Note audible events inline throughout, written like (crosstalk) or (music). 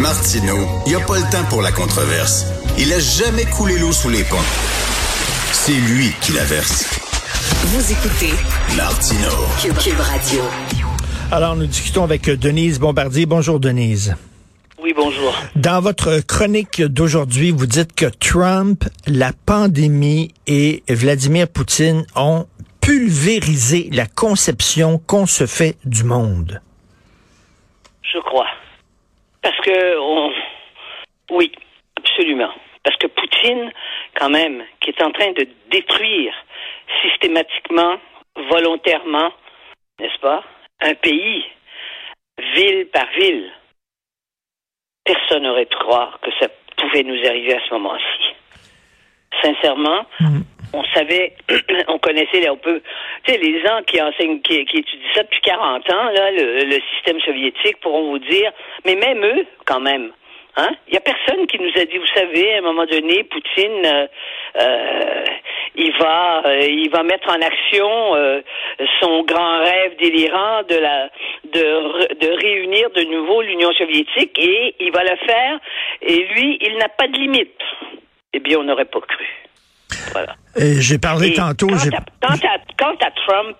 Martineau, il n'y a pas le temps pour la controverse. Il a jamais coulé l'eau sous les ponts. C'est lui qui la verse. Vous écoutez Martineau. Cube, Radio. Alors, nous discutons avec Denise Bombardier. Bonjour, Denise. Oui, bonjour. Dans votre chronique d'aujourd'hui, vous dites que Trump, la pandémie et Vladimir Poutine ont pulvérisé la conception qu'on se fait du monde. Je crois. Parce que, on... oui, absolument. Parce que Poutine, quand même, qui est en train de détruire systématiquement, volontairement, n'est-ce pas, un pays, ville par ville, personne n'aurait pu croire que ça pouvait nous arriver à ce moment-ci. Sincèrement, Mm. On savait, (clears throat) on connaissait, là, on peut, tu sais, les gens qui enseignent, qui, étudient ça depuis 40 ans, là, le, système soviétique, pourront vous dire, mais même eux, quand même, hein, il y a personne qui nous a dit, vous savez, à un moment donné, Poutine, euh, euh, il va, euh, il va mettre en action euh, son grand rêve délirant de la, de, de réunir de nouveau l'Union soviétique et il va le faire. Et lui, il n'a pas de limite. Eh bien, on n'aurait pas cru. Voilà. Euh, J'ai parlé Et tantôt. Quant j'ai- à, quant, à, quant à Trump,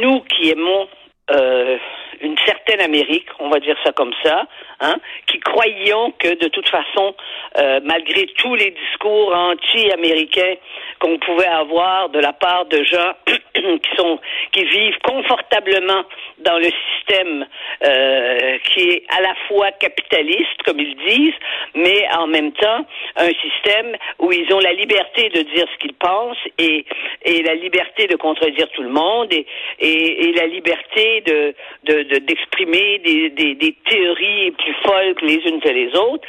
nous qui aimons euh, une certaine Amérique, on va dire ça comme ça, hein, qui croyions que de toute façon, euh, malgré tous les discours anti-américains qu'on pouvait avoir de la part de gens (clears throat) qui sont qui vivent confortablement dans le système euh, qui est à la fois capitaliste, comme ils disent, mais en même temps un système où ils ont la liberté de dire ce qu'ils pensent et, et la liberté de contredire tout le monde et, et, et la liberté de de- de- d'exprimer des, des, des théories plus folles que les unes que les autres,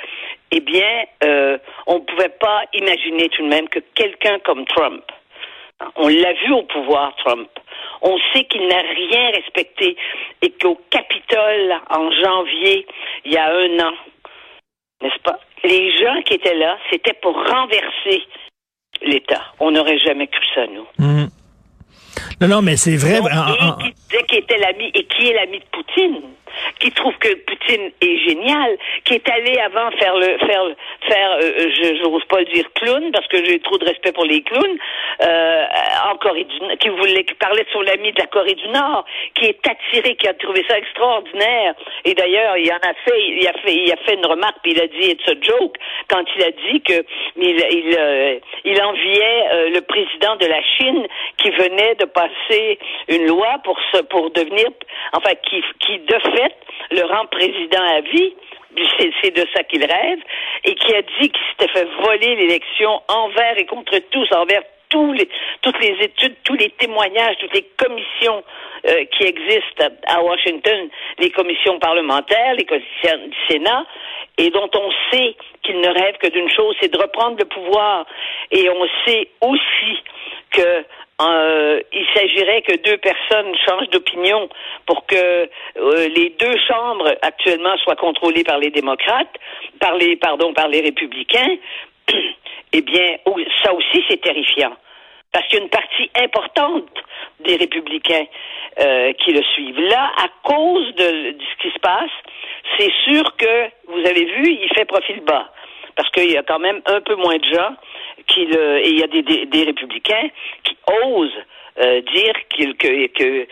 eh bien, euh, on ne pouvait pas imaginer tout de même que quelqu'un comme Trump, on l'a vu au pouvoir, Trump. On sait qu'il n'a rien respecté et qu'au Capitole, en janvier, il y a un an, n'est-ce pas? Les gens qui étaient là, c'était pour renverser l'État. On n'aurait jamais cru ça, nous. Mm. Non, non, mais c'est vrai. Donc, en- en- et qui était l'ami et qui est l'ami de Poutine, qui trouve que Poutine est génial, qui est allé avant faire le faire faire euh, je n'ose pas le dire clown parce que j'ai trop de respect pour les clowns euh, en Corée du Nord, qui voulait qui parlait de son ami de la Corée du Nord, qui est attiré, qui a trouvé ça extraordinaire. Et d'ailleurs, il en a fait, il a fait, il a fait une remarque puis il a dit it's a joke quand il a dit que il il, euh, il enviait euh, le président de la Chine qui venait de passer une loi pour se, pour devenir, enfin, qui, qui de fait le rend président à vie. C'est de ça qu'il rêve et qui a dit qu'il s'était fait voler l'élection envers et contre tous, envers tous les, toutes les études, tous les témoignages, toutes les commissions euh, qui existent à, Washington, les commissions parlementaires, les commissions du Sénat, et dont on sait qu'il ne rêve que d'une chose, c'est de reprendre le pouvoir. Et on sait aussi que euh, il s'agirait que deux personnes changent d'opinion pour que euh, les deux chambres actuellement soient contrôlées par les démocrates, par les pardon par les républicains. (clears throat) eh bien, ça aussi c'est terrifiant parce qu'il y a une partie importante des républicains euh, qui le suivent. Là, à cause de, de ce qui se passe, c'est sûr que vous avez vu, il fait profil bas parce qu'il y a quand même un peu moins de gens qui le, et il y a des, des, des républicains qui osent euh, dire qu'ils que, que,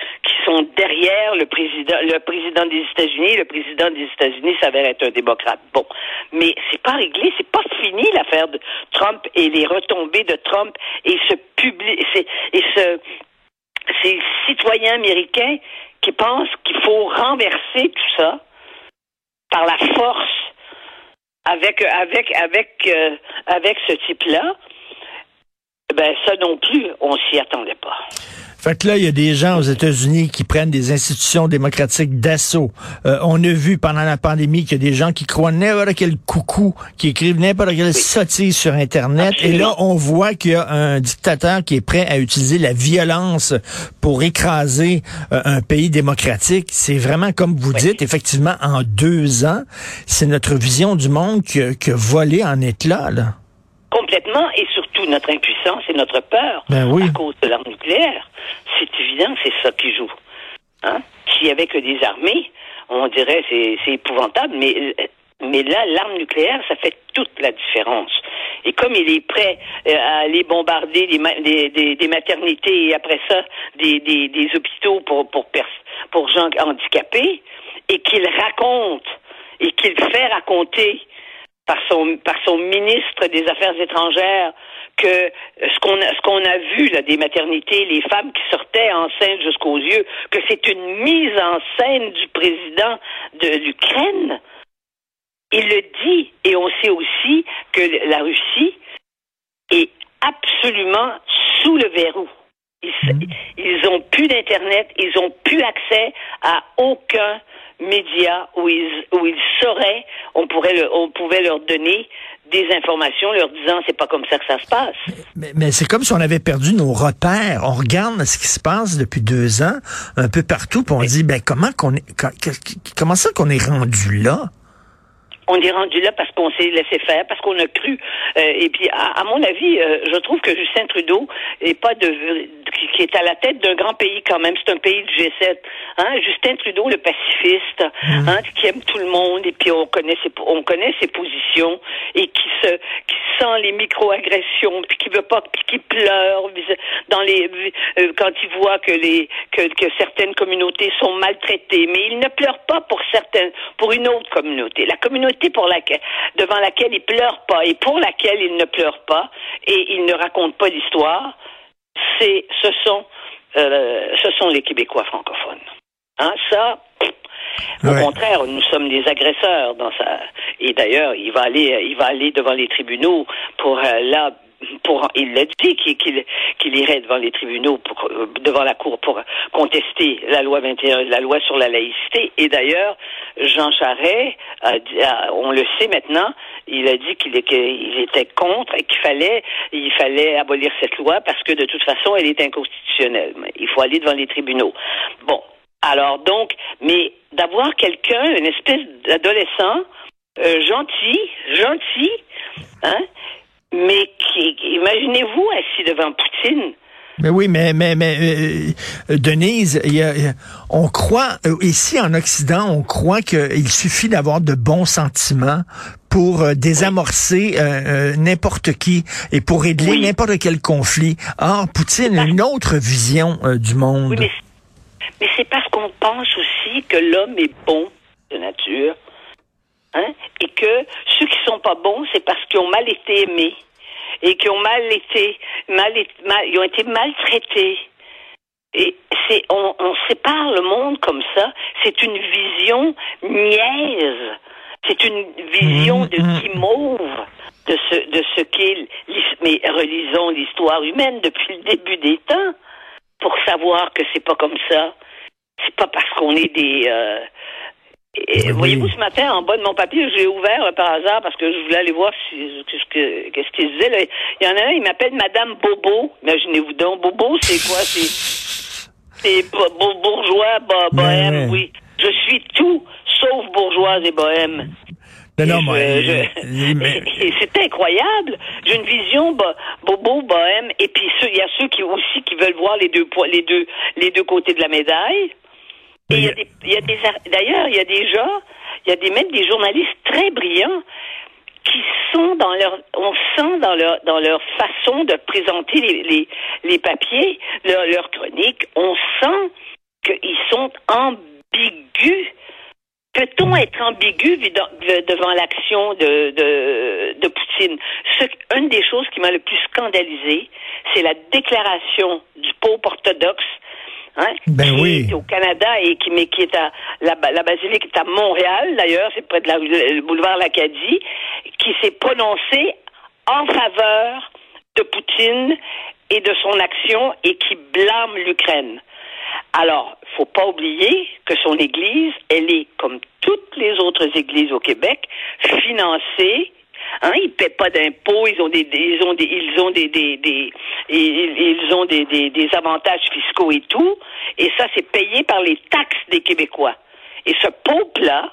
sont derrière le président, le président des États-Unis. Le président des États-Unis s'avère être un démocrate. Bon, mais c'est pas réglé, c'est pas fini l'affaire de Trump et les retombées de Trump et ce public, et ce ces citoyens américains qui pensent qu'il faut renverser tout ça par la force avec avec avec euh, avec ce type-là, ben ça non plus, on s'y attendait pas. Fait que là, il y a des gens aux États-Unis qui prennent des institutions démocratiques d'assaut. Euh, on a vu pendant la pandémie qu'il y a des gens qui croient n'importe quel coucou, qui écrivent n'importe quelle sottise sur Internet. Absolument. Et là, on voit qu'il y a un dictateur qui est prêt à utiliser la violence pour écraser euh, un pays démocratique. C'est vraiment comme vous Oui. dites, effectivement, en deux ans, c'est notre vision du monde qui qui a volé en éclats. Là. Complètement, et surtout notre impuissance et notre peur Ben oui. à cause de l'arme nucléaire. C'est évident, c'est ça qui joue. Hein? S'il y avait que des armées, on dirait c'est c'est épouvantable, mais mais là, l'arme nucléaire, ça fait toute la différence. Et comme il est prêt euh, à aller bombarder des, des, des, maternités et après ça des, des, des hôpitaux pour pour pour gens handicapés, et qu'il raconte et qu'il fait raconter par son par son ministre des Affaires étrangères que ce qu'on a, ce qu'on a vu là des maternités, les femmes qui sortaient enceintes jusqu'aux yeux, que c'est une mise en scène du président de l'Ukraine. Il le dit et on sait aussi que la Russie est absolument sous le verrou. Ils, mm. ils ont plus d'internet, ils ont plus accès à aucun média où ils où ils sauraient, on pourrait on pouvait leur donner des informations leur disant c'est pas comme ça que ça se passe. Mais, mais c'est comme si on avait perdu nos repères. On regarde ce qui se passe depuis deux ans un peu partout, puis on dit ben comment qu'on est comment ça qu'on est rendu là? On est rendu là parce qu'on s'est laissé faire, parce qu'on a cru. Euh, et puis, à, mon avis, euh, je trouve que Justin Trudeau est pas de qui, est à la tête d'un grand pays quand même. C'est un pays du G7. Hein? Justin Trudeau, le pacifiste, mmh. hein, qui aime tout le monde et puis on connaît ses on connaît ses positions et qui se qui sent les micro-agressions puis qui veut pas puis qui pleure dans les euh, quand il voit que les que, que certaines communautés sont maltraitées. Mais il ne pleure pas pour certaines pour une autre communauté. La communauté pour laquelle, devant laquelle il pleure pas et pour laquelle il ne pleure pas et il ne raconte pas l'histoire, c'est, ce sont, euh, ce sont les Québécois francophones. Hein, ça, au contraire, nous sommes des agresseurs dans ça. Et d'ailleurs, il va aller, il va aller devant les tribunaux pour euh, là pour, il l'a dit qu'il irait devant les tribunaux, pour, euh, devant la Cour pour contester la loi 21, la loi sur la laïcité. Et d'ailleurs, Jean Charest, on le sait maintenant, il a dit qu'il était contre et qu'il fallait, il fallait abolir cette loi parce que de toute façon, elle est inconstitutionnelle. Il faut aller devant les tribunaux. Bon. Alors donc, mais d'avoir quelqu'un, une espèce d'adolescent, euh, gentil, gentil, hein, mais imaginez-vous assis devant Poutine? Mais oui, mais mais mais euh, euh, Denise, on croit euh, ici en Occident, on croit qu'il suffit d'avoir de bons sentiments pour désamorcer n'importe qui et pour régler n'importe quel conflit. Or, Poutine a une autre vision du monde. mais, mais c'est parce qu'on pense aussi que l'homme est bon de nature Hein? Et que ceux qui sont pas bons, c'est parce qu'ils ont mal été aimés et qui ont mal été, mal, mal ils ont été maltraités. Et c'est, on, on sépare le monde comme ça. C'est une vision niaise. C'est une vision mmh, de mmh. guimauve de ce, de ce qu'est, mais relisons l'histoire humaine depuis le début des temps pour savoir que c'est pas comme ça. C'est pas parce qu'on est des, euh, Voyez-vous, ce matin, en bas de mon papier, je l'ai ouvert par hasard parce que je voulais aller voir qu'est-ce que, qu'est-ce qu'il disait. Il y en a un, il m'appelle Madame Bobo. Imaginez-vous donc, Bobo, c'est quoi? C'est, c'est bourgeois, bohème, oui. Je suis tout sauf bourgeoise et bohème. Non, non, moi, c'est incroyable. J'ai une vision bobo, bohème, et puis il y a ceux qui aussi qui veulent voir les deux, les deux, les deux côtés de la médaille. Et il y a des, il y a des d'ailleurs, il y a des gens, il y a des même des journalistes très brillants qui sont dans leur, on sent dans leur dans leur façon de présenter les les, les papiers, leur, leur chronique, on sent qu'ils sont ambigus. Peut-on être ambigu devant l'action de, de, de Poutine? Ce, une des choses qui m'a le plus scandalisé, c'est la déclaration du pauvre orthodoxe hein, ben qui est au Canada et qui, mais qui est à la, la basilique est à Montréal d'ailleurs, c'est près de la le boulevard Lacadie, qui s'est prononcé en faveur de Poutine et de son action et qui blâme l'Ukraine. Alors, faut pas oublier que son Église, elle est comme toutes les autres églises au Québec, financée Hein, ils paient pas d'impôts, ils ont des, ils ont des, ils ont des, des, des ils, ont des, des, des avantages fiscaux et tout, et ça c'est payé par les taxes des Québécois. Et ce pauvre-là,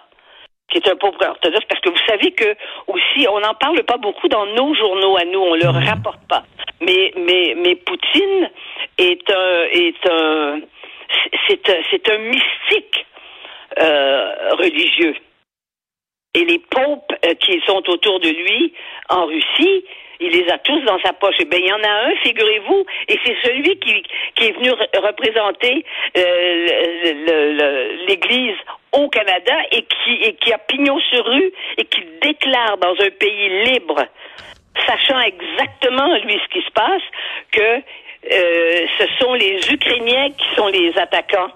qui est un pauvre orthodoxe, parce que vous savez que aussi, on n'en parle pas beaucoup dans nos journaux à nous, on le mmh. rapporte pas. Mais, mais, mais Poutine est un, est un, c'est un, c'est un mystique euh, religieux. Et les popes euh, qui sont autour de lui en Russie, il les a tous dans sa poche. Et eh bien, il y en a un, figurez-vous, et c'est celui qui, est venu représenter euh, l'Église au Canada et qui, et qui a pignon sur rue et qui déclare dans un pays libre, sachant exactement, lui, ce qui se passe, que euh, ce sont les Ukrainiens qui sont les attaquants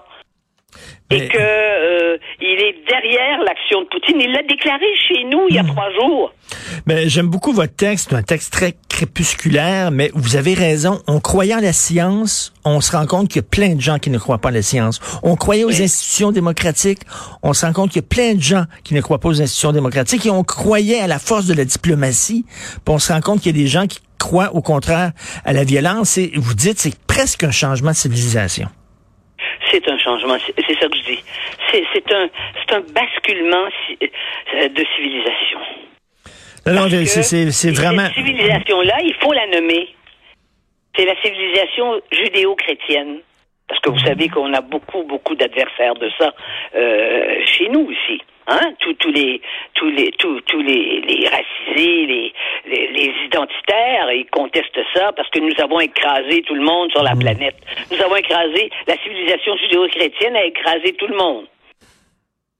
et que euh, il est derrière l'action de Poutine. Il l'a déclaré chez nous il y a hmm. trois jours. Mais j'aime beaucoup votre texte, un texte très crépusculaire, mais vous avez raison. On croyait en la science, on se rend compte qu'il y a plein de gens qui ne croient pas en la science. On croyait aux institutions démocratiques, on se rend compte qu'il y a plein de gens qui ne croient pas aux institutions démocratiques et on croyait à la force de la diplomatie, puis on se rend compte qu'il y a des gens qui croient au contraire à la violence et vous dites c'est presque un changement de civilisation c'est un changement, c'est ça que je dis. C'est un, un basculement euh, de civilisation. Non, c'est vraiment. Cette civilisation-là, il faut la nommer. C'est la civilisation judéo-chrétienne. Parce que vous savez qu'on a beaucoup, beaucoup d'adversaires de ça euh, chez nous aussi. Hein? Tous, tous les, tous les, tous, tous les, les racisés, les, ils contestent ça parce que nous avons écrasé tout le monde sur la mmh. planète. Nous avons écrasé la civilisation judéo-chrétienne a écrasé tout le monde.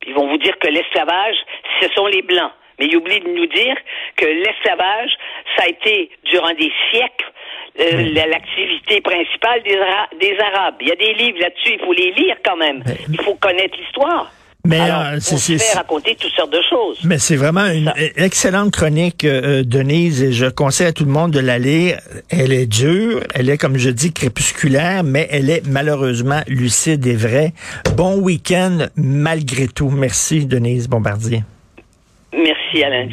Ils vont vous dire que l'esclavage, ce sont les blancs. Mais ils oublient de nous dire que l'esclavage, ça a été durant des siècles euh, l'activité principale des, des Arabes. Il y a des livres là-dessus, il faut les lire quand même. Il faut connaître l'histoire. Mais euh, c'est raconter toutes sortes de choses. Mais c'est vraiment une excellente chronique, euh, Denise, et je conseille à tout le monde de la lire. Elle est dure, elle est, comme je dis, crépusculaire, mais elle est malheureusement lucide et vraie. Bon week-end malgré tout. Merci, Denise Bombardier. Merci, Alain